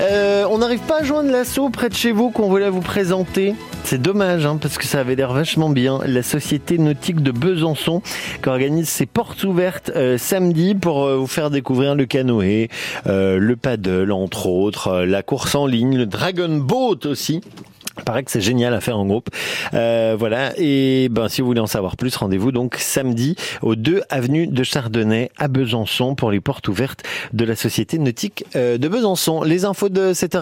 Euh, on n'arrive pas à joindre l'assaut près de chez vous qu'on voulait vous présenter. C'est dommage hein, parce que ça avait l'air vachement bien. La société nautique de Besançon qui organise ses portes ouvertes euh, samedi pour euh, vous faire découvrir le canoë, le paddle entre autres, la course en ligne, le dragon boat aussi. Paraît que c'est génial à faire en groupe. Euh, voilà. Et ben, si vous voulez en savoir plus, rendez-vous donc samedi au 2 avenue de Chardonnay à Besançon pour les portes ouvertes de la Société nautique de Besançon. Les infos de cette